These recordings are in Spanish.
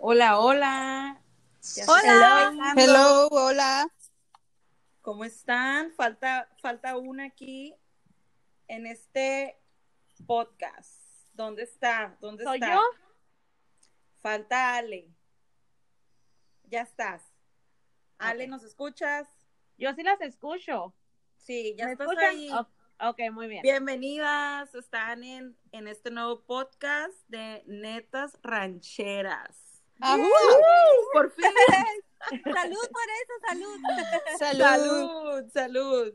Hola, hola. Hola. Hello, hola. ¿Cómo están? Falta, falta una aquí en este podcast. ¿Dónde está? ¿Dónde ¿Soy está? yo? Falta Ale. Ya estás. Ale. ¿nos escuchas? Yo sí las escucho. Sí, ya ¿Me estás escuchan? ahí. Ok, muy bien. Bienvenidas, están en, en este nuevo podcast de Netas Rancheras. Ajú. Por fin. Salud por eso, salud. Salud. Salud, salud.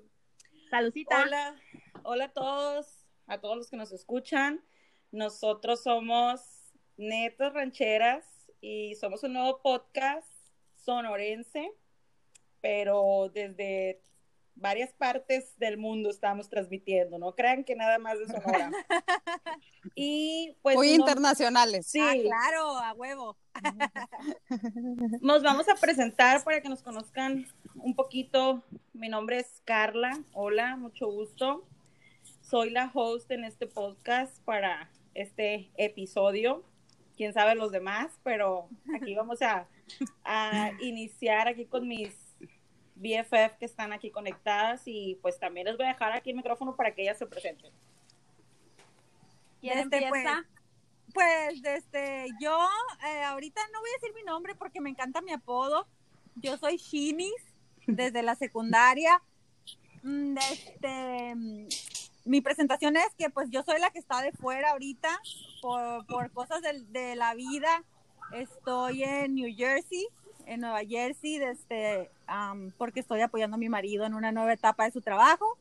Salucita. Hola, hola a todos, a todos los que nos escuchan. Nosotros somos Netas Rancheras y somos un nuevo podcast sonorense, pero desde varias partes del mundo estamos transmitiendo. No crean que nada más de Sonora. Y pues Muy internacionales. sí, Ah, claro, a huevo. Nos vamos a presentar para que nos conozcan un poquito. Mi nombre es Carla. Hola, mucho gusto. Soy la host en este podcast para este episodio. Quién sabe los demás, pero aquí vamos a, a iniciar aquí con mis BFF que están aquí conectadas y pues también les voy a dejar aquí el micrófono para que ellas se presenten. ¿Quién Este, empieza? Pues, desde yo, eh, ahorita no voy a decir mi nombre porque me encanta mi apodo. Yo soy Shinis desde la secundaria. Mm, Este, mm, mi presentación es que pues yo soy la que está de fuera ahorita por, por cosas del- de, la vida. Estoy en New Jersey, en Nueva Jersey, desde, porque estoy apoyando a mi marido en una nueva etapa de su trabajo.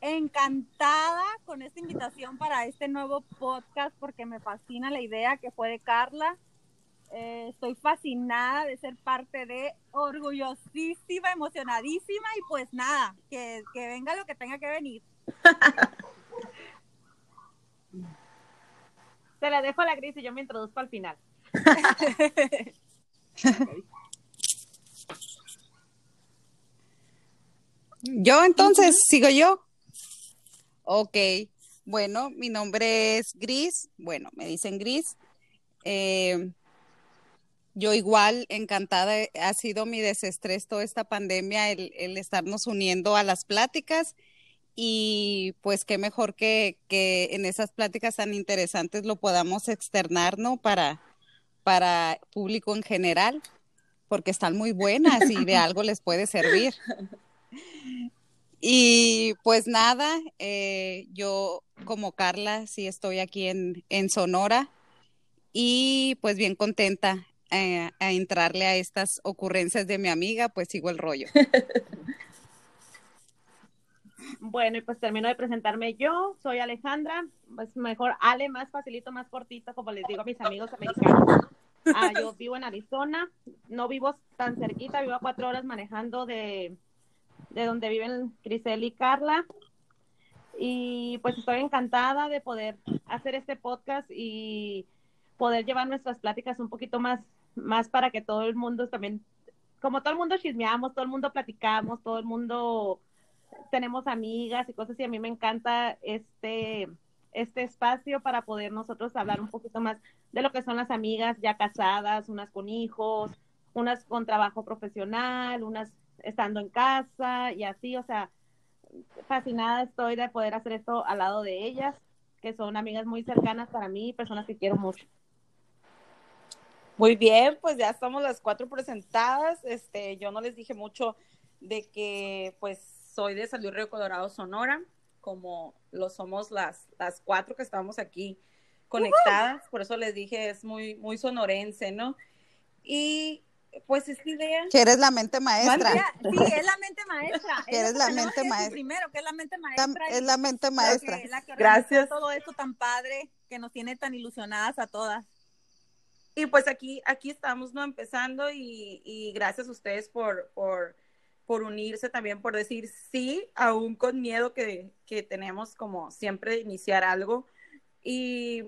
encantada con esta invitación para este nuevo podcast porque me fascina la idea que fue de Carla. Eh, estoy fascinada de ser parte de, orgullosísima, emocionadísima y pues nada, que, que venga lo que tenga que venir. Se la dejo a la gris y yo me introduzco al final. Yo entonces, sigo yo. Ok, bueno, mi nombre es Gris, bueno, me dicen Gris. Eh, yo igual, encantada, ha sido mi desestrés toda esta pandemia, el, el estarnos uniendo a las pláticas y pues qué mejor que, que en esas pláticas tan interesantes lo podamos externar, ¿no? Para, para público en general, porque están muy buenas y de algo les puede servir. Y pues nada, eh, yo como Carla sí estoy aquí en, en Sonora y pues bien contenta eh, a entrarle a estas ocurrencias de mi amiga, pues sigo el rollo. Bueno, y pues termino de presentarme yo. Soy Alejandra. Es mejor Ale, más facilito, más cortito, como les digo a mis amigos americanos. Ah, yo vivo en Arizona. No vivo tan cerquita, vivo a cuatro horas manejando de, de donde viven Grisel y Carla. Y pues estoy encantada de poder hacer este podcast y poder llevar nuestras pláticas un poquito más, más para que todo el mundo también, como todo el mundo chismeamos, todo el mundo platicamos, todo el mundo tenemos amigas y cosas y a mí me encanta este, este espacio para poder nosotros hablar un poquito más de lo que son las amigas ya casadas, unas con hijos, unas con trabajo profesional, unas estando en casa y así, o sea, fascinada estoy de poder hacer esto al lado de ellas, que son amigas muy cercanas para mí, personas que quiero mucho. Muy bien, pues ya estamos las cuatro presentadas. Este, yo no les dije mucho de que pues soy de San Luis Río Colorado, Sonora, como lo somos las, las cuatro que estamos aquí conectadas, por eso les dije es muy, muy sonorense, ¿no? Y pues esta idea, Que eres la mente maestra. Sí, es la mente maestra. Que eres Es la mente maestra. Primero, que es la mente maestra. es la mente maestra. que- la que Gracias. todo esto tan padre que nos tiene tan ilusionadas a todas. y pues aquí, aquí estamos, ¿no? Empezando y, y gracias a ustedes por, por, por unirse también, por decir sí, aún con miedo que, que tenemos como siempre de iniciar algo. Y,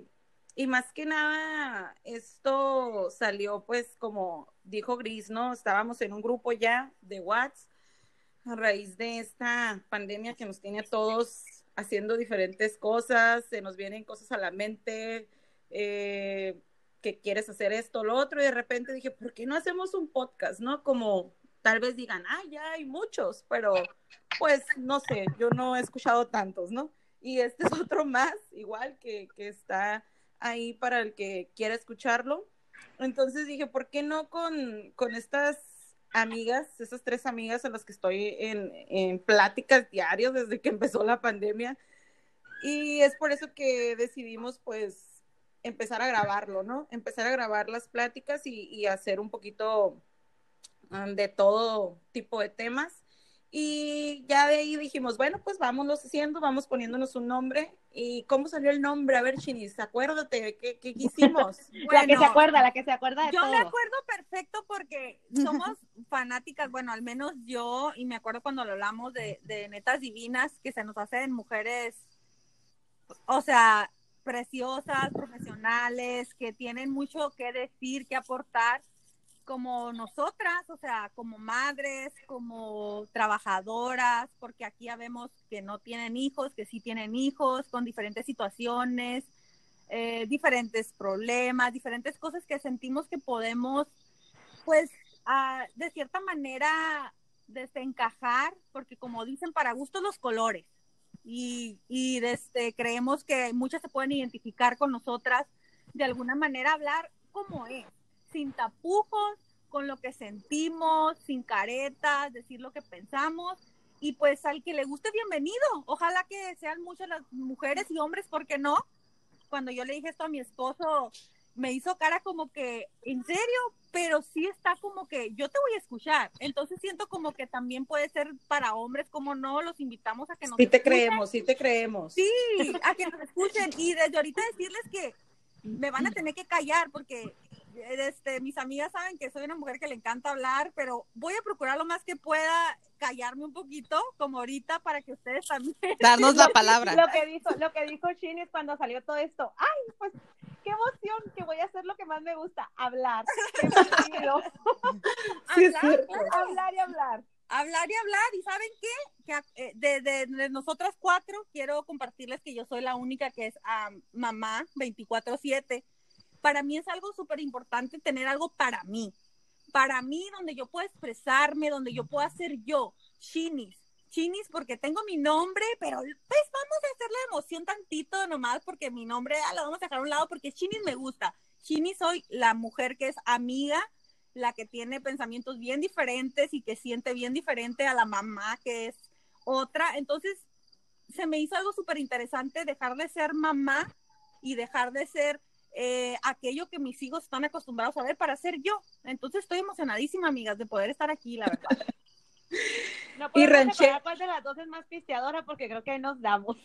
y más que nada, esto salió pues como dijo Gris, ¿no? Estábamos en un grupo ya de WhatsApp a raíz de esta pandemia que nos tiene a todos haciendo diferentes cosas, se nos vienen cosas a la mente, eh, que quieres hacer esto, lo otro, y de repente dije, ¿por qué no hacemos un podcast, no? Como tal vez digan, ah, ya hay muchos, pero pues no sé, yo no he escuchado tantos, ¿no? Y este es otro más, igual que, que está ahí para el que quiera escucharlo. Entonces dije, ¿por qué no con, con estas amigas, esas tres amigas a las que estoy en, en pláticas diarias desde que empezó la pandemia? Y es por eso que decidimos pues empezar a grabarlo, ¿no? Empezar a grabar las pláticas y, hacer un poquito um, de todo tipo de temas. Y ya de ahí dijimos, bueno, pues vámonos haciendo, vamos poniéndonos un nombre. ¿Y cómo salió el nombre? A ver, Chinis, acuérdate, ¿qué, qué hicimos? la que se acuerda, la que se acuerda de Yo todo. me acuerdo perfecto porque somos fanáticas, bueno, al menos yo, y me acuerdo cuando lo hablamos de, de netas divinas que se nos hacen mujeres, o sea, preciosas, profesionales, que tienen mucho que decir, que aportar, como nosotras, o sea, como madres, como trabajadoras, porque aquí ya vemos que no tienen hijos, que sí tienen hijos, con diferentes situaciones, eh, diferentes problemas, diferentes cosas que sentimos que podemos, pues, ah, de cierta manera desencajar, porque como dicen, para gustos los colores. Y, y desde, creemos que muchas se pueden identificar con nosotras, de alguna manera hablar como es, sin tapujos, con lo que sentimos, sin caretas, decir lo que pensamos. Y pues al que le guste, bienvenido. Ojalá que sean muchas las mujeres y hombres, ¿por qué no? Cuando yo le dije esto a mi esposo, me hizo cara como que, ¿en serio? Pero sí está como que yo te voy a escuchar. Entonces siento como que también puede ser para hombres, como no, los invitamos a que nos Sí te escuchen. creemos, sí te creemos. Sí, a que nos escuchen. Y desde ahorita decirles que me van a tener que callar porque este, mis amigas saben que soy una mujer que le encanta hablar, pero voy a procurar lo más que pueda callarme un poquito, como ahorita, para que ustedes también. Darnos la palabra. Lo que dijo, lo que dijo Shin es cuando salió todo esto. Ay, pues qué emoción que voy a hacer lo que más me gusta, hablar. Qué. Sí, hablar, cierto. hablar y hablar. hablar y hablar. ¿Y saben qué? Que eh, de, de- de nosotras cuatro, quiero compartirles que yo soy la única que es ah, mamá 24/7. Para mí es algo súper importante tener algo para mí. Para mí, donde yo pueda expresarme, donde yo pueda ser yo. Chinis. Chinis porque tengo mi nombre, pero pues vamos a hacer la emoción tantito nomás porque mi nombre ah, lo vamos a dejar a un lado porque Chinis me gusta. Chinis soy la mujer que es amiga, la que tiene pensamientos bien diferentes y que siente bien diferente a la mamá que es otra. Entonces, se me hizo algo súper interesante dejar de ser mamá y dejar de ser eh, aquello que mis hijos están acostumbrados a ver para ser yo. Entonces, estoy emocionadísima, amigas, de poder estar aquí, la verdad. No Y podemos ranche- cuál de las dos es más pisteadora porque creo que ahí nos damos.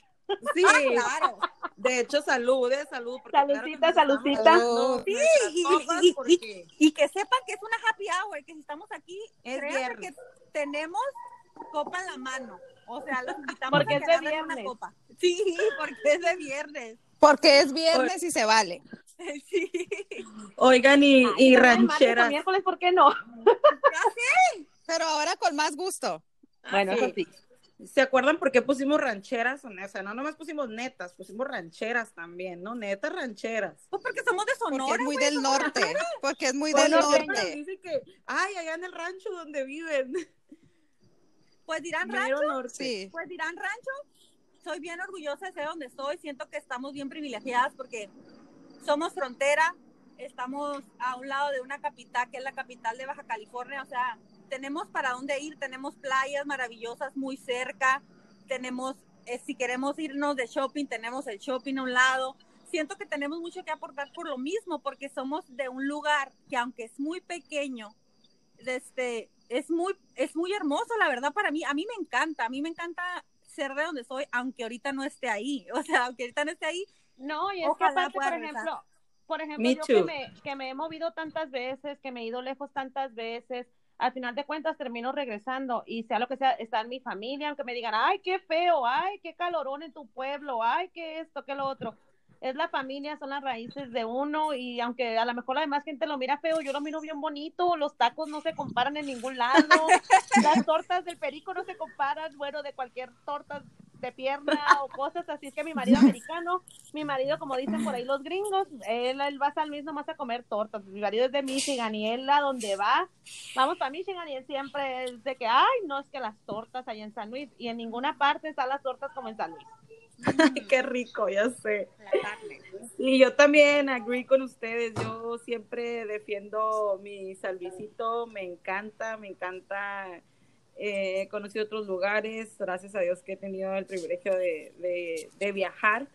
Sí, claro. de hecho, salud, eh, salud. Saludcita, claro saludcita. Sí, y- y- y- porque Y que sepan que es una happy hour, que si estamos aquí, Es viernes. que tenemos copa en la mano. O sea, los invitamos Porque a es que de agarren una viernes. copa. Sí, porque es de viernes. Porque es viernes y se vale. Sí. Oigan, y, Ay, y rancheras. miércoles, ¿por qué no? Pero ahora con más gusto. Bueno, eso sí. ¿Se acuerdan por qué pusimos rancheras? O sea, no nomás pusimos netas, pusimos rancheras también, ¿no? Netas rancheras. Pues porque somos de Porque Sonora. es muy güey, del norte. Porque es muy Pues del norte. Dice que, ay, allá en el rancho donde viven. Pues dirán Mero rancho, norte. Sí. pues dirán rancho. Soy bien orgullosa de ser donde estoy. Siento que estamos bien privilegiadas porque somos frontera. Estamos a un lado de una capital que es la capital de Baja California. O sea, tenemos para dónde ir. Tenemos playas maravillosas muy cerca. Tenemos, eh, si queremos irnos de shopping, tenemos el shopping a un lado. Siento que tenemos mucho que aportar por lo mismo, porque somos de un lugar que aunque es muy pequeño, este, es muy, es muy hermoso, la verdad, para mí. A mí me encanta, a mí me encanta ser de donde soy, aunque ahorita no esté ahí. O sea, aunque ahorita no esté ahí, No, y es que aparte, por ejemplo, por ejemplo, Me yo que me, que me he movido tantas veces, que me he ido lejos tantas veces, al final de cuentas termino regresando y sea lo que sea, está en mi familia, aunque me digan, ay, qué feo, ay, qué calorón en tu pueblo, ay, qué esto, qué lo otro. Es la familia, son las raíces de uno y aunque a lo mejor la demás gente lo mira feo, yo lo miro bien bonito, los tacos no se comparan en ningún lado, las tortas del perico no se comparan, bueno, de cualquier torta de pierna o cosas así. Es que mi marido americano, mi marido, como dicen por ahí los gringos, él, él va a San Luis nomás a comer tortas. Mi marido es de Michigan y él a donde va, vamos para Michigan y él siempre es de que, ay, no, es que las tortas allá en San Luis y en ninguna parte están las tortas como en San Luis. Ay, qué rico, ya sé. Y yo también agree con ustedes. Yo siempre defiendo mi salvicito. Me encanta, me encanta. Eh, he conocido otros lugares. Gracias a Dios que he tenido el privilegio de, de, de viajar.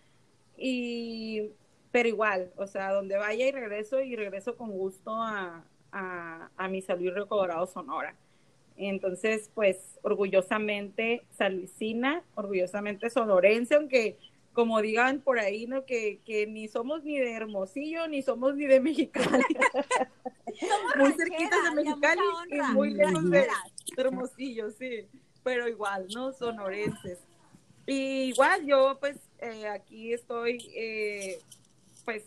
Y, pero igual, o sea, donde vaya y regreso y regreso con gusto a, a, a mi Río Colorado, Sonora. Entonces, pues, orgullosamente Salvicina, orgullosamente sonorense, aunque como digan por ahí, ¿no? Que, que ni somos ni de Hermosillo, ni somos ni de Mexicali. muy cerquitas de Mexicali y muy lejos de, de Hermosillo, sí. Pero igual, ¿no? Sonorenses. Y igual yo, pues, eh, aquí estoy, eh, pues,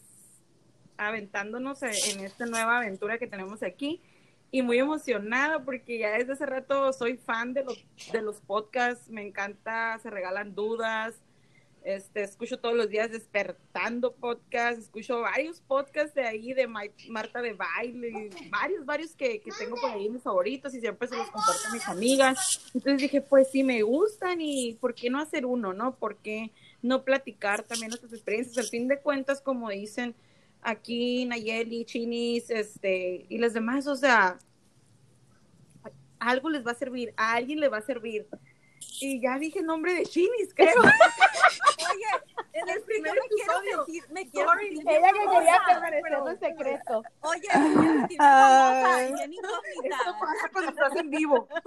aventándonos en esta nueva aventura que tenemos aquí y muy emocionada porque ya desde hace rato soy fan de los, de los podcasts, me encanta, se regalan dudas, este, escucho todos los días despertando podcasts, escucho varios podcasts de ahí de Ma Marta de Baile, varios, varios que, que, tengo por ahí mis favoritos y siempre se los comparto a mis amigas. Entonces dije, pues si me gustan y ¿por qué no hacer uno, no? ¿Por qué no platicar también nuestras experiencias? Al fin de cuentas, como dicen, aquí Nayeli, Chinis, este, y las demás, o sea, algo les va a servir, a alguien le va a servir. Y ya dije nombre de Chinis, creo. Oye, en el primer me quiero sentir, me quiero Sorry, sentir ella que quería permanecer en secreto. Oye, famosa, bien incógnita. Esto pasa cuando estás en vivo.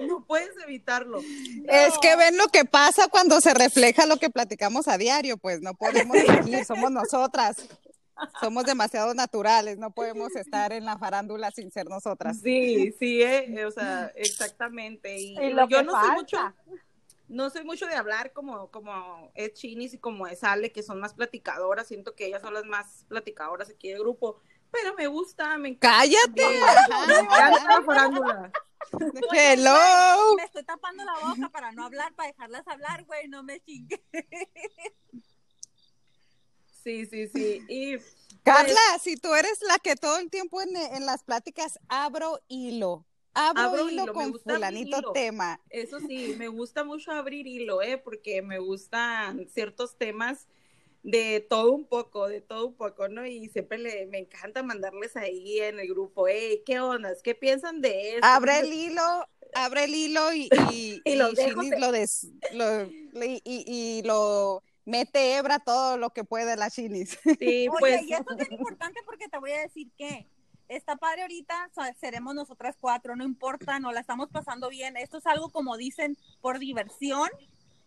No puedes evitarlo. No. Es que ven lo que pasa cuando se refleja lo que platicamos a diario, pues no podemos elegir, somos nosotras. Somos demasiado naturales, no podemos estar en la farándula sin ser nosotras. Sí, sí, eh, o sea, exactamente. Y, y yo no falta. soy mucho, no soy mucho de hablar como, como es Chinis y como es Ale, que son más platicadoras. Siento que ellas son las más platicadoras aquí del grupo. Pero me gusta, me encanta. ¡Cállate! Me encanta la farándula. Hello. Me estoy tapando la boca para no hablar, para dejarlas hablar, güey, no me chingue. Sí, sí, sí. Y, Carla, pues, si tú eres la que todo el tiempo en, en las pláticas abro hilo. Abro, abro hilo, hilo con fulanito hilo. tema. Eso sí, me gusta mucho abrir hilo, ¿eh? Porque me gustan ciertos temas de todo un poco, de todo un poco, ¿no? Y siempre le, me encanta mandarles ahí en el grupo, hey, ¿qué ondas? ¿Qué piensan de eso? Abre el hilo, abre el hilo y, y, y lo, y lo, des, lo y, y, lo mete hebra todo lo que puede la chinis. Sí, Oye, pues. y esto es bien importante porque te voy a decir que está padre ahorita, seremos nosotras cuatro, no importa, no la estamos pasando bien. Esto es algo como dicen por diversión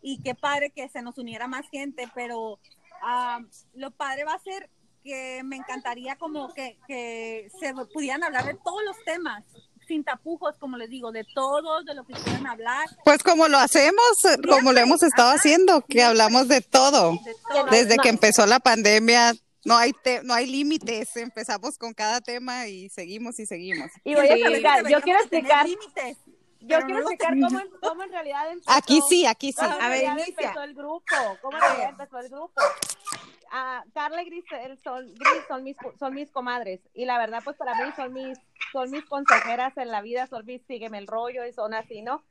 y qué padre que se nos uniera más gente, pero uh, lo padre va a ser que me encantaría como que, que se pudieran hablar de todos los temas, sin tapujos, como les digo, de todos, de lo que quieran hablar. Pues como lo hacemos, como lo hemos estado Ajá. haciendo, que hablamos de todo. De todo. Desde que empezó la pandemia, no hay te no hay límites, empezamos con cada tema y seguimos y seguimos. Y voy a explicar, yo quiero explicar límites. Yo quiero no explicar cómo, cómo, en realidad empezó. Aquí sí, aquí sí. A ver, empezó el grupo. ¿Cómo en realidad empezó el grupo? Uh, Carla y Gris, son, Gris son, mis, son mis comadres y la verdad pues para mí son mis, son mis consejeras en la vida, son mis sígueme el rollo y son así, ¿no?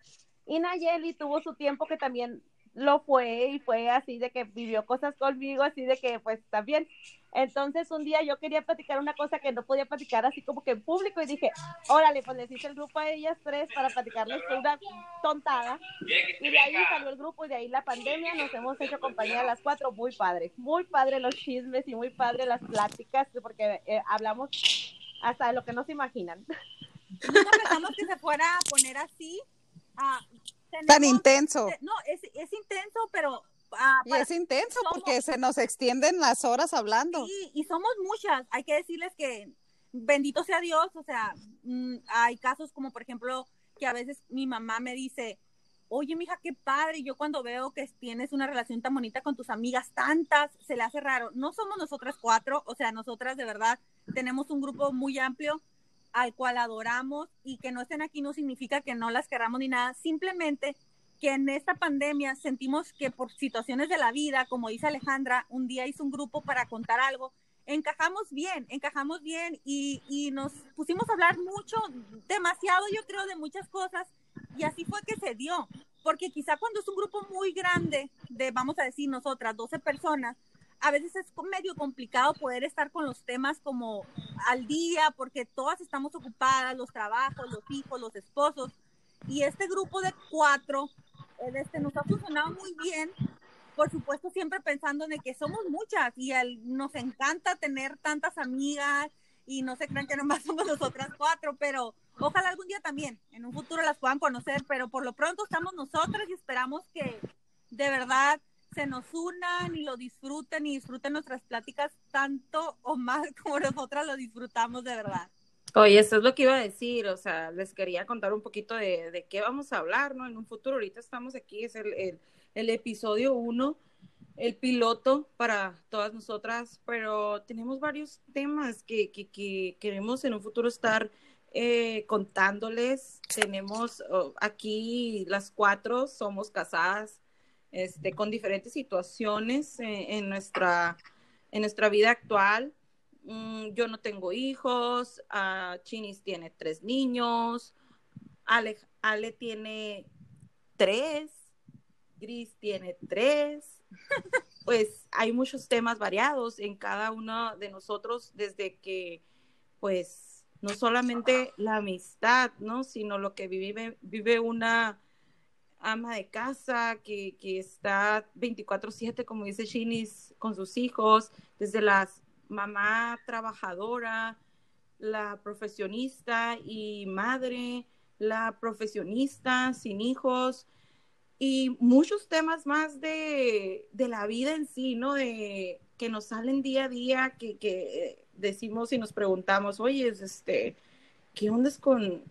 Y Nayeli tuvo su tiempo que también lo fue y fue así de que vivió cosas conmigo, así de que pues también. Entonces un día yo quería platicar una cosa que no podía platicar así como que en público y dije, órale, pues les hice el grupo a ellas tres para platicarles una tontada. Y de ahí salió el grupo y de ahí la pandemia, nos hemos hecho compañía a las cuatro, muy padre, muy padre los chismes y muy padre las pláticas, porque eh, hablamos hasta de lo que no se imaginan. Nunca pensamos que se fuera a poner así. Uh, tenemos, Tan intenso. No, es, es intenso, pero Ah, y es intenso somos, porque se nos extienden las horas hablando. Y somos muchas. Hay que decirles que bendito sea Dios, o sea, mmm, hay casos como por ejemplo que a veces mi mamá me dice, oye, mija, qué padre, yo cuando veo que tienes una relación tan bonita con tus amigas, tantas, se le hace raro. No somos nosotras cuatro, o sea, nosotras de verdad tenemos un grupo muy amplio al cual adoramos y que no estén aquí no significa que no las queramos ni nada, simplemente que en esta pandemia sentimos que por situaciones de la vida, como dice Alejandra, un día hizo un grupo para contar algo, encajamos bien, encajamos bien y, y nos pusimos a hablar mucho, demasiado yo creo, de muchas cosas y así fue que se dio, porque quizá cuando es un grupo muy grande, de vamos a decir nosotras, 12 personas, a veces es medio complicado poder estar con los temas como al día, porque todas estamos ocupadas, los trabajos, los hijos, los esposos, y este grupo de cuatro, este, nos ha funcionado muy bien, por supuesto siempre pensando en que somos muchas y nos encanta tener tantas amigas y no se crean que nomás somos nosotras cuatro, pero ojalá algún día también, en un futuro las puedan conocer, pero por lo pronto estamos nosotras y esperamos que de verdad se nos unan y lo disfruten y disfruten nuestras pláticas tanto o más como nosotras lo disfrutamos de verdad. Oye, eso es lo que iba a decir, o sea, les quería contar un poquito de, de qué vamos a hablar, ¿no? En un futuro, ahorita estamos aquí, es el, el, el episodio uno, el piloto para todas nosotras, pero tenemos varios temas que, que, que queremos en un futuro estar eh, contándoles. Tenemos oh, aquí las cuatro, somos casadas, este, con diferentes situaciones en, nuestra, en nuestra vida actual. Mm, yo no tengo hijos, uh, Chinis tiene tres niños, Ale, Ale tiene tres, Gris tiene tres. pues hay muchos temas variados en cada uno de nosotros desde que, pues, no solamente la amistad, ¿no? Sino lo que vive, vive una ama de casa que, que está 24/7, como dice Chinis, con sus hijos, desde la mamá trabajadora, la profesionista y madre, la profesionista sin hijos y muchos temas más de, de la vida en sí, ¿no? De que nos salen día a día, que, que decimos y nos preguntamos, oye, este, ¿qué onda es con,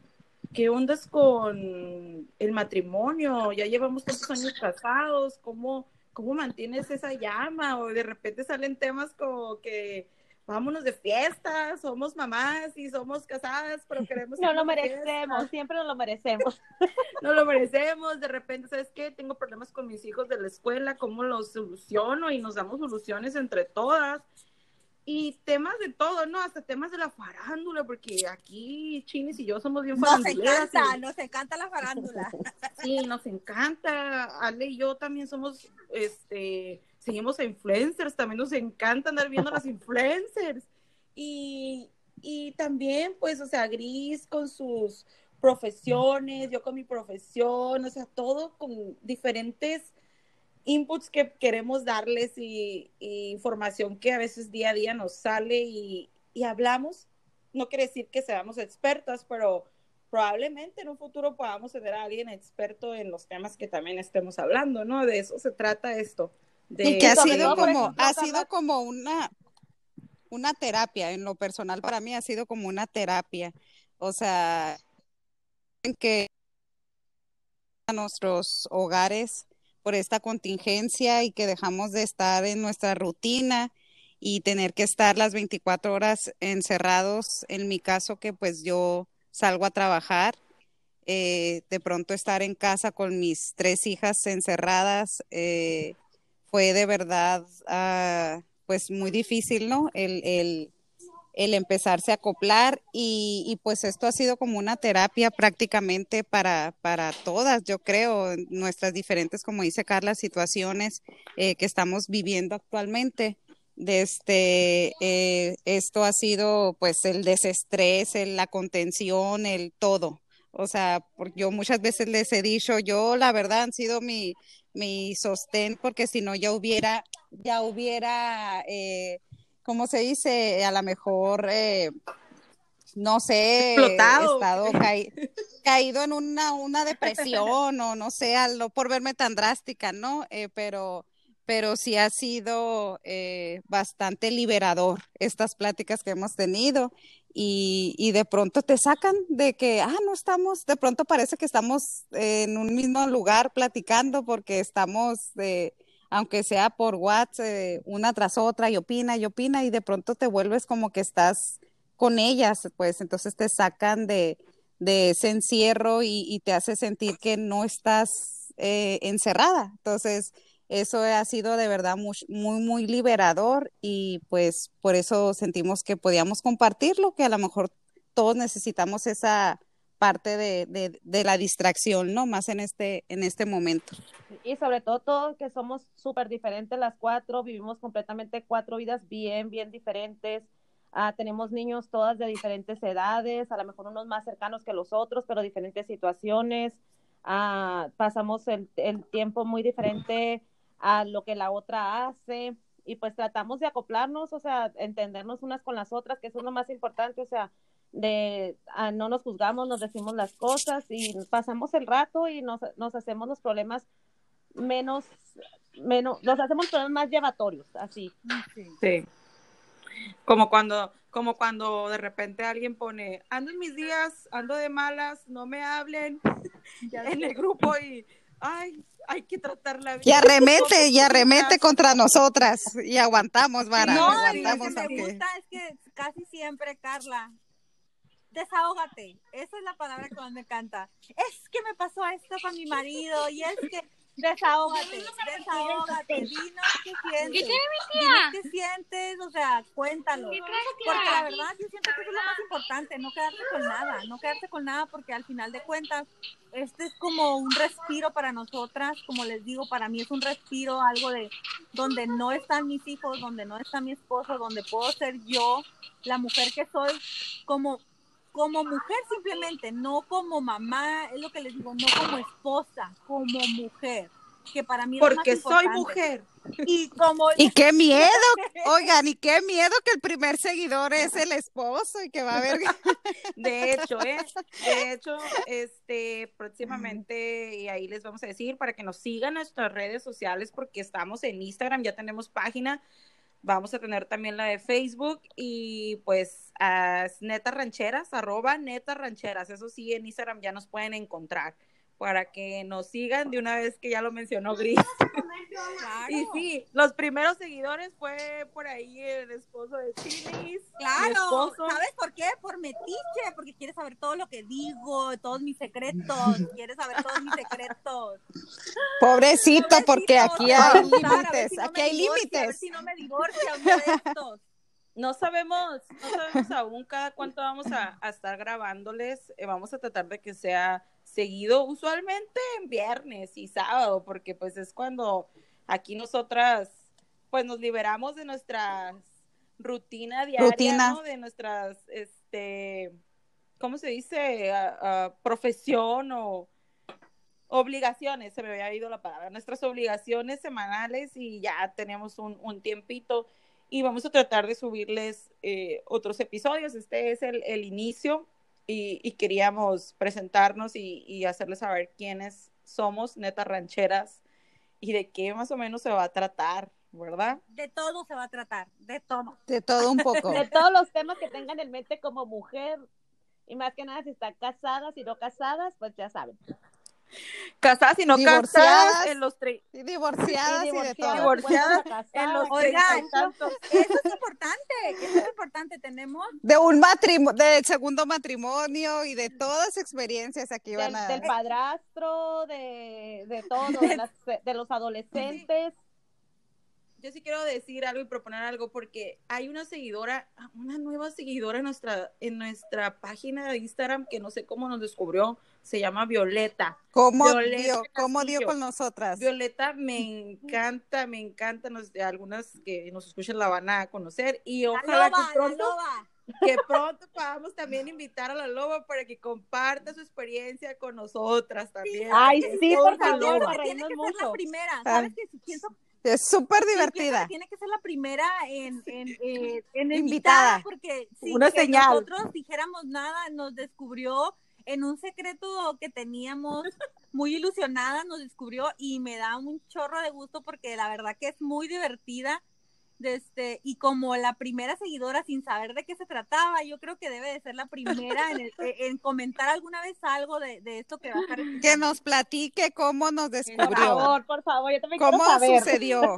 ¿qué onda con el matrimonio? Ya llevamos tantos años casados, ¿cómo, cómo mantienes esa llama? O de repente salen temas como que vámonos de fiesta, somos mamás y somos casadas, pero queremos... No lo merecemos, siempre nos lo merecemos. no lo merecemos, de repente, ¿sabes qué? Tengo problemas con mis hijos de la escuela, ¿cómo los soluciono? Y nos damos soluciones entre todas y temas de todo, ¿no? Hasta temas de la farándula, porque aquí Chinis y yo somos bien faranduleras. Nos encanta, nos encanta la farándula. Sí, nos encanta. Ale y yo también somos, este, seguimos a influencers, también nos encanta andar viendo a las influencers. Y, y también, pues, o sea, Gris con sus profesiones, yo con mi profesión, o sea, todo con diferentes inputs que queremos darles y, información que a veces día a día nos sale y, hablamos. No quiere decir que seamos expertas, pero probablemente en un futuro podamos tener a alguien experto en los temas que también estemos hablando, ¿no? De eso se trata esto. De... Y que ha sido como, ha sido como una, una terapia, en lo personal para mí ha sido como una terapia. O sea, en que a nuestros hogares por esta contingencia y que dejamos de estar en nuestra rutina y tener que estar las 24 horas encerrados. En mi caso, que pues yo salgo a trabajar, eh, de pronto estar en casa con mis tres hijas encerradas eh, fue de verdad ah, pues muy difícil, ¿no? El, el empezarse a acoplar y, pues esto ha sido como una terapia prácticamente para, para todas, yo creo, nuestras diferentes, como dice Carla, situaciones eh, que estamos viviendo actualmente. De este, eh, esto ha sido pues el desestrés, la contención, el todo. O sea, yo muchas veces les he dicho, yo la verdad han sido mi, mi sostén, porque si no ya hubiera, ya hubiera eh, ¿cómo se dice? A lo mejor, eh, no sé, Explotado. estado caído en una, una depresión o no sé, no por verme tan drástica, ¿no? Eh, pero, pero sí ha sido eh, bastante liberador estas pláticas que hemos tenido y, y, de pronto te sacan de que, ah, no estamos, de pronto parece que estamos en un mismo lugar platicando porque estamos... de aunque sea por WhatsApp, una tras otra y opina y opina y de pronto te vuelves como que estás con ellas, pues entonces te sacan de, ese encierro y, te hace sentir que no estás eh, encerrada. Entonces, eso ha sido de verdad muy, muy, muy liberador y pues por eso sentimos que podíamos compartirlo, que a lo mejor todos necesitamos esa parte de, de, de la distracción, ¿no? Más en este, en este momento. Y sobre todo, todos que somos súper diferentes las cuatro, vivimos completamente cuatro vidas bien, bien diferentes. Ah, tenemos niños todas de diferentes edades, a lo mejor unos más cercanos que los otros, pero diferentes situaciones. Ah, pasamos el, el tiempo muy diferente a lo que la otra hace y pues tratamos de acoplarnos, o sea, entendernos unas con las otras, que eso es lo más importante, o sea, de ah, no nos juzgamos, nos decimos las cosas y pasamos el rato y nos, nos hacemos los problemas menos, menos, los hacemos problemas más llevatorios, así. Sí. Como cuando, como cuando de repente alguien pone, ando en mis días, ando de malas, no me hablen en el grupo y, ay, hay que tratar la vida. Y arremete, y arremete contra nosotras. Y aguantamos, Vara. No, y lo aguantamos que me aunque- gusta es que casi siempre, Carla, desahógate. Esa es la palabra que más me encanta. Es que me pasó esto con mi marido y es que desahógate, desahógate, dinos qué sientes, dinos qué sientes, o sea, cuéntalo. Porque la verdad yo siento que eso es lo más importante, no quedarte con nada, no quedarte con nada porque al final de cuentas este es como un respiro para nosotras, como les digo, para mí es un respiro, algo de donde no están mis hijos, donde no está mi esposo, donde puedo ser yo, la mujer que soy, como como mujer simplemente, no como mamá, es lo que les digo, no como esposa, como mujer, que para mí es lo más Porque soy mujer. Y como Y qué miedo, oigan, y qué miedo que el primer seguidor es el esposo y que va a haber De hecho, ¿eh? De hecho, este, próximamente, y ahí les vamos a decir para que nos sigan en nuestras redes sociales, porque estamos en Instagram, ya tenemos página, vamos a tener también la de Facebook, y pues, Neta Rancheras, arroba Neta Rancheras, eso sí, en Instagram ya nos pueden encontrar, para que nos sigan de una vez que ya lo mencionó Gris. claro, Y sí, los primeros seguidores fue por ahí el esposo de Chilis. claro. ¿sabes por qué? Por metiche, porque quiere saber todo lo que digo, todos mis secretos, quiere saber todos mis secretos. pobrecito, porque aquí hay gustar, a ver límites, si no aquí me hay divorcia, A ver límites. si no me divorcia uno de estos. No sabemos, no sabemos aún cada cuánto vamos a, a estar grabándoles. Eh, vamos a tratar de que sea seguido, usualmente en viernes y sábado, porque pues es cuando aquí nosotras pues nos liberamos de nuestra rutina diaria, Rutina. ¿no? De nuestras, este, ¿cómo se dice? Ah, ah, profesión o obligaciones, se me había ido la palabra, nuestras obligaciones semanales y ya tenemos un, un tiempito y vamos a tratar de subirles eh, otros episodios. Este es el, el inicio y, y queríamos presentarnos y, y hacerles saber quiénes somos, neta rancheras, y de qué más o menos se va a tratar, ¿verdad? De todo se va a tratar, de todo. De todo un poco. De todos los temas que tengan en mente como mujer, y más que nada si están casadas y no casadas, pues ya saben. Casadas y no Divorciadas. casadas en los tre- Y divorciadas y, de todo. Divorciadas en los. Oigan. Eso es importante, eso es importante. Tenemos De un matrimonio, del segundo matrimonio y de todas experiencias aquí van del, a... del padrastro, de, de todo, de, las- de los adolescentes. yo sí quiero decir algo y proponer algo porque hay una seguidora, una nueva seguidora en nuestra, en nuestra página de Instagram que no sé cómo nos descubrió, se llama Violeta. ¿Cómo Violeta dio, cómo dio con nosotras? Violeta me encanta, me encanta, nos- algunas que nos escuchan la van a conocer y la ojalá loba, que pronto, la loba. que pronto podamos también invitar a la loba para que comparta su experiencia con nosotras también. Ay, sí, es por favor, tiene que reírnos ser la mucho. primera, Ah. ¿sabes? Que si pienso Es súper divertida. que tiene que ser la primera en, en, eh, en Invitada. invitada, porque si Una que señal. nosotros dijéramos nada, nos descubrió en un secreto que teníamos muy ilusionada, nos descubrió y me da un chorro de gusto porque la verdad que es muy divertida. Este, y como la primera seguidora sin saber de qué se trataba, yo creo que debe de ser la primera en, el- en comentar alguna vez algo de, de esto que va a estar Que nos platique cómo nos Por descubrió. favor, por favor, yo también ¿Cómo quiero saber. sucedió?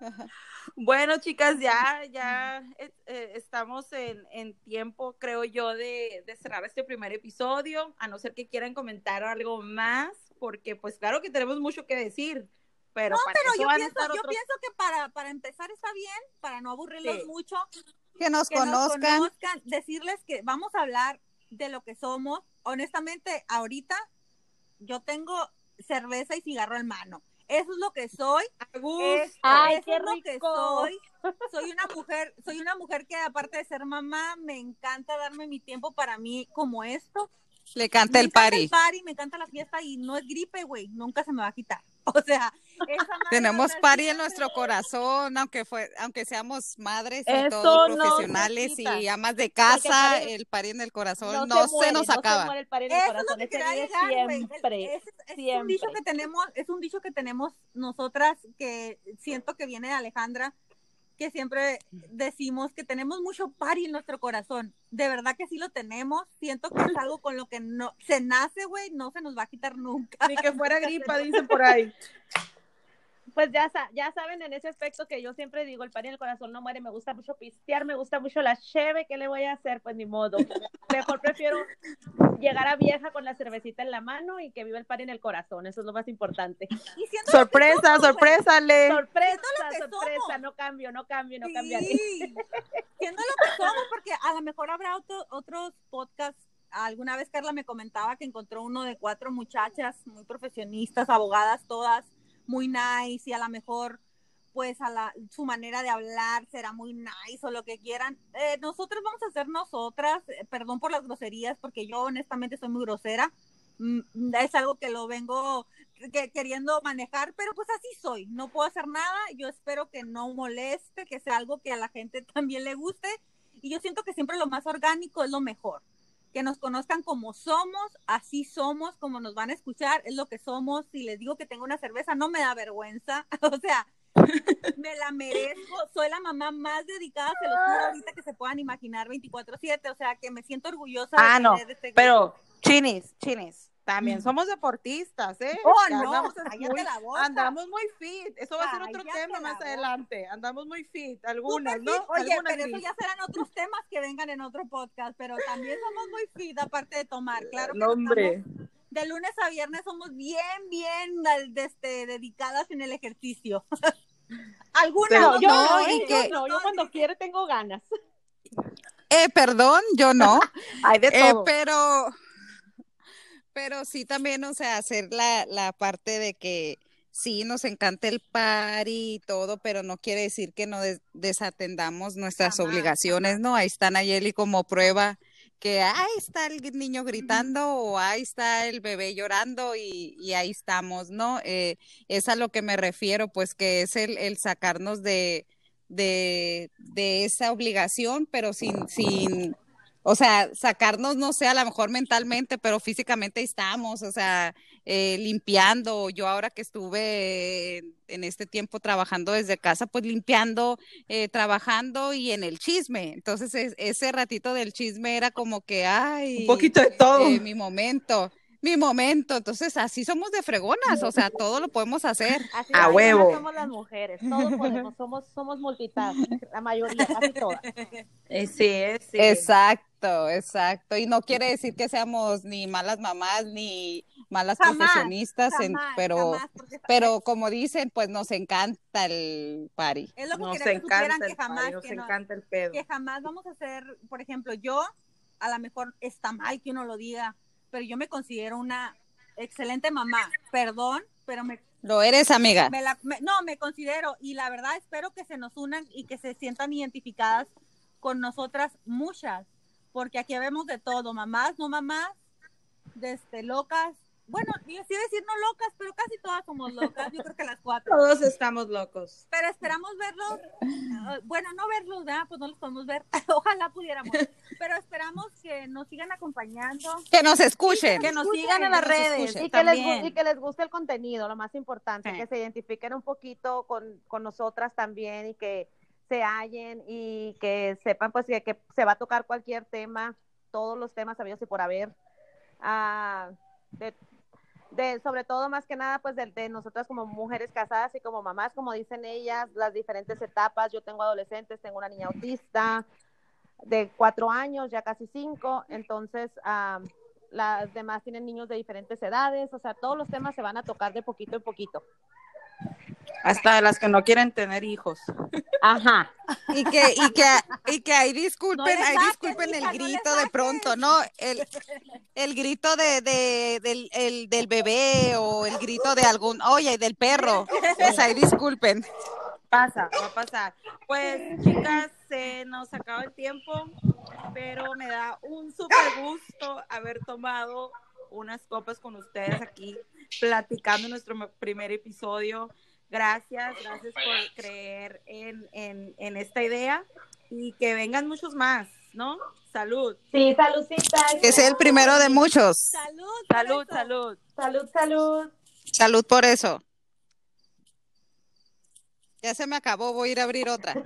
Bueno, chicas, ya, ya eh, eh, estamos en, en tiempo, creo yo, de, de cerrar este primer episodio, a no ser que quieran comentar algo más, porque pues claro que tenemos mucho que decir, pero No, para pero eso yo van a pienso, estar yo otros- pienso que para, para empezar está bien, para no aburrirlos Sí. mucho, Que nos que nos conozcan. conozcan, decirles que vamos a hablar de lo que somos. Honestamente, ahorita yo tengo cerveza y cigarro en mano. Eso es lo que soy. Ay, eso qué es lo que rico. soy. Soy una mujer, soy una mujer que aparte de ser mamá, me encanta darme mi tiempo para mí como esto. Le canta me el encanta party. el party, me encanta la fiesta y no es gripe, güey, nunca se me va a quitar. O sea, esa Tenemos sí en nuestro corazón, aunque fue, aunque seamos madres y todos no profesionales y amas de casa, party- el party en el corazón No, no, se, muere, se nos no acaba. muere el pari en el Eso es lo corazón, que ese quería vive llegar, güey. El- siempre. ese es, es un dicho que tenemos, es un dicho que tenemos nosotras que siento que viene de Alejandra, que siempre decimos que tenemos mucho party en nuestro corazón. De verdad que sí lo tenemos. Siento que es algo con lo que no se nace, güey, no se nos va a quitar nunca. Ni que fuera gripa, dicen por ahí. Pues ya, ya saben en ese aspecto que yo siempre digo, el pan y el corazón no muere, me gusta mucho pistear, me gusta mucho la cheve, ¿qué le voy a hacer? Pues ni modo. Mejor prefiero llegar a vieja con la cervecita en la mano y que viva el pan en el corazón, eso es lo más importante. Y siento Sorpresa, sorpresa, Le. Sorpresa, lo que sorpresa, somos. no cambio, no cambio, no Sí, cambiaré. siendo lo que somos, porque a lo mejor habrá otro- otros podcasts. Alguna vez Carla me comentaba que encontró uno de cuatro muchachas muy profesionistas, abogadas todas, muy nice, y a lo mejor, pues, a la, su manera de hablar será muy nice o lo que quieran. Eh, nosotros vamos a ser nosotras, eh, perdón por las groserías, porque yo honestamente soy muy grosera. Mm, Es algo que lo vengo que- queriendo manejar, pero pues así soy, no puedo hacer nada, yo espero que no moleste, que sea algo que a la gente también le guste y yo siento que siempre lo más orgánico es lo mejor, que nos conozcan como somos, así somos, como nos van a escuchar, es lo que somos, si les digo que tengo una cerveza no me da vergüenza, o sea, me la merezco, soy la mamá más dedicada, se los juro ahorita que se puedan imaginar 24/7, o sea, que me siento orgullosa Ah, de no, este Pero, chinis, chinis, también somos deportistas, ¿eh? Oh, no, andamos, muy, la boca. andamos muy fit. Eso va a ser otro Cállate tema más boca. adelante. Andamos muy fit, algunas, Súper ¿no? fit. Oye, Algunas, pero eso Gris. ya serán otros temas que vengan en otro podcast, pero también somos muy fit aparte de tomar, claro que No, no hombre. estamos- de lunes a viernes somos bien, bien este, dedicadas en el ejercicio. Algunas, Pero no yo no, todas, no, y ¿eh? que- Yo no, yo cuando quiero tengo ganas. Eh, perdón, yo no. Hay de Eh, todo. pero, pero sí también, o sea, hacer la, la parte de que sí nos encanta el party y todo, pero no quiere decir que no des- desatendamos nuestras Jamás, obligaciones, ¿no? Ahí está Nayeli como prueba que ahí está el niño gritando o ahí está el bebé llorando y, y ahí estamos, ¿no? Eh, es a lo que me refiero, pues que es el, el sacarnos de, de, de esa obligación, pero sin, sin, o sea, sacarnos, no sé, a lo mejor mentalmente, pero físicamente ahí estamos, o sea, eh, limpiando. Yo ahora que estuve en, este tiempo trabajando desde casa, pues limpiando, eh, trabajando y en el chisme. Entonces, es- ese ratito del chisme era como que, ay, Un poquito de todo. eh, mi momento. Mi momento, entonces así somos de fregonas, o sea, todo lo podemos hacer. Así A huevo. somos las mujeres, todos podemos, somos, somos multitask, la mayoría, casi todas. Eh, sí, eh, sí. Exacto, exacto. Y no quiere decir que seamos ni malas mamás ni malas Jamás, profesionistas, en- pero, jamás, pero como dicen, pues nos encanta el party. es lo que Nos encanta que el jamás, party, nos que no- encanta el pedo. que jamás vamos a hacer, por ejemplo, yo, a lo mejor está mal que uno lo diga, pero yo me considero una excelente mamá, perdón, pero me, Lo eres, amiga. me la- me- no, me considero, y la verdad espero que se nos unan y que se sientan identificadas con nosotras muchas, porque aquí vemos de todo, mamás, no mamás, desde locas, bueno, yo sí decir no locas, pero casi todas somos locas, yo creo que las cuatro. Todos estamos locos. Pero esperamos verlos, ah, bueno, no verlos, ¿verdad? Pues no los podemos ver, ojalá pudiéramos, pero esperamos que nos sigan acompañando. Que nos escuchen. Que nos sigan en las redes. Y que, les, y que les guste el contenido, lo más importante, Sí. que se identifiquen un poquito con, con nosotras también y que se hallen y que sepan pues que, se va a tocar cualquier tema, todos los temas sabidos y por haber. Ah, de- sobre todo más que nada pues de, de nosotras como mujeres casadas y como mamás, como dicen ellas, las diferentes etapas. Yo tengo adolescentes, tengo una niña autista de cuatro años, ya casi cinco, entonces ah, las demás tienen niños de diferentes edades, o sea, todos los temas se van a tocar de poquito en poquito. Hasta las que no quieren tener hijos. Ajá. Y que, y que, y que ahí disculpen, No ahí disculpen el no grito de pronto, ¿no? El, el grito de, de, del, el, del bebé o el grito de algún, oye, del perro. Pues ahí disculpen. Pasa, va a pasar. Pues, chicas, se nos acaba el tiempo, pero me da un súper gusto haber tomado unas copas con ustedes aquí, platicando nuestro primer episodio. Gracias, gracias por creer en, en, en esta idea y que vengan muchos más, ¿no? Salud, Sí, saludcita. Que sea el primero de muchos. Salud. salud, salud. Salud, salud. Salud por eso. Ya se me acabó, voy a ir a abrir otra.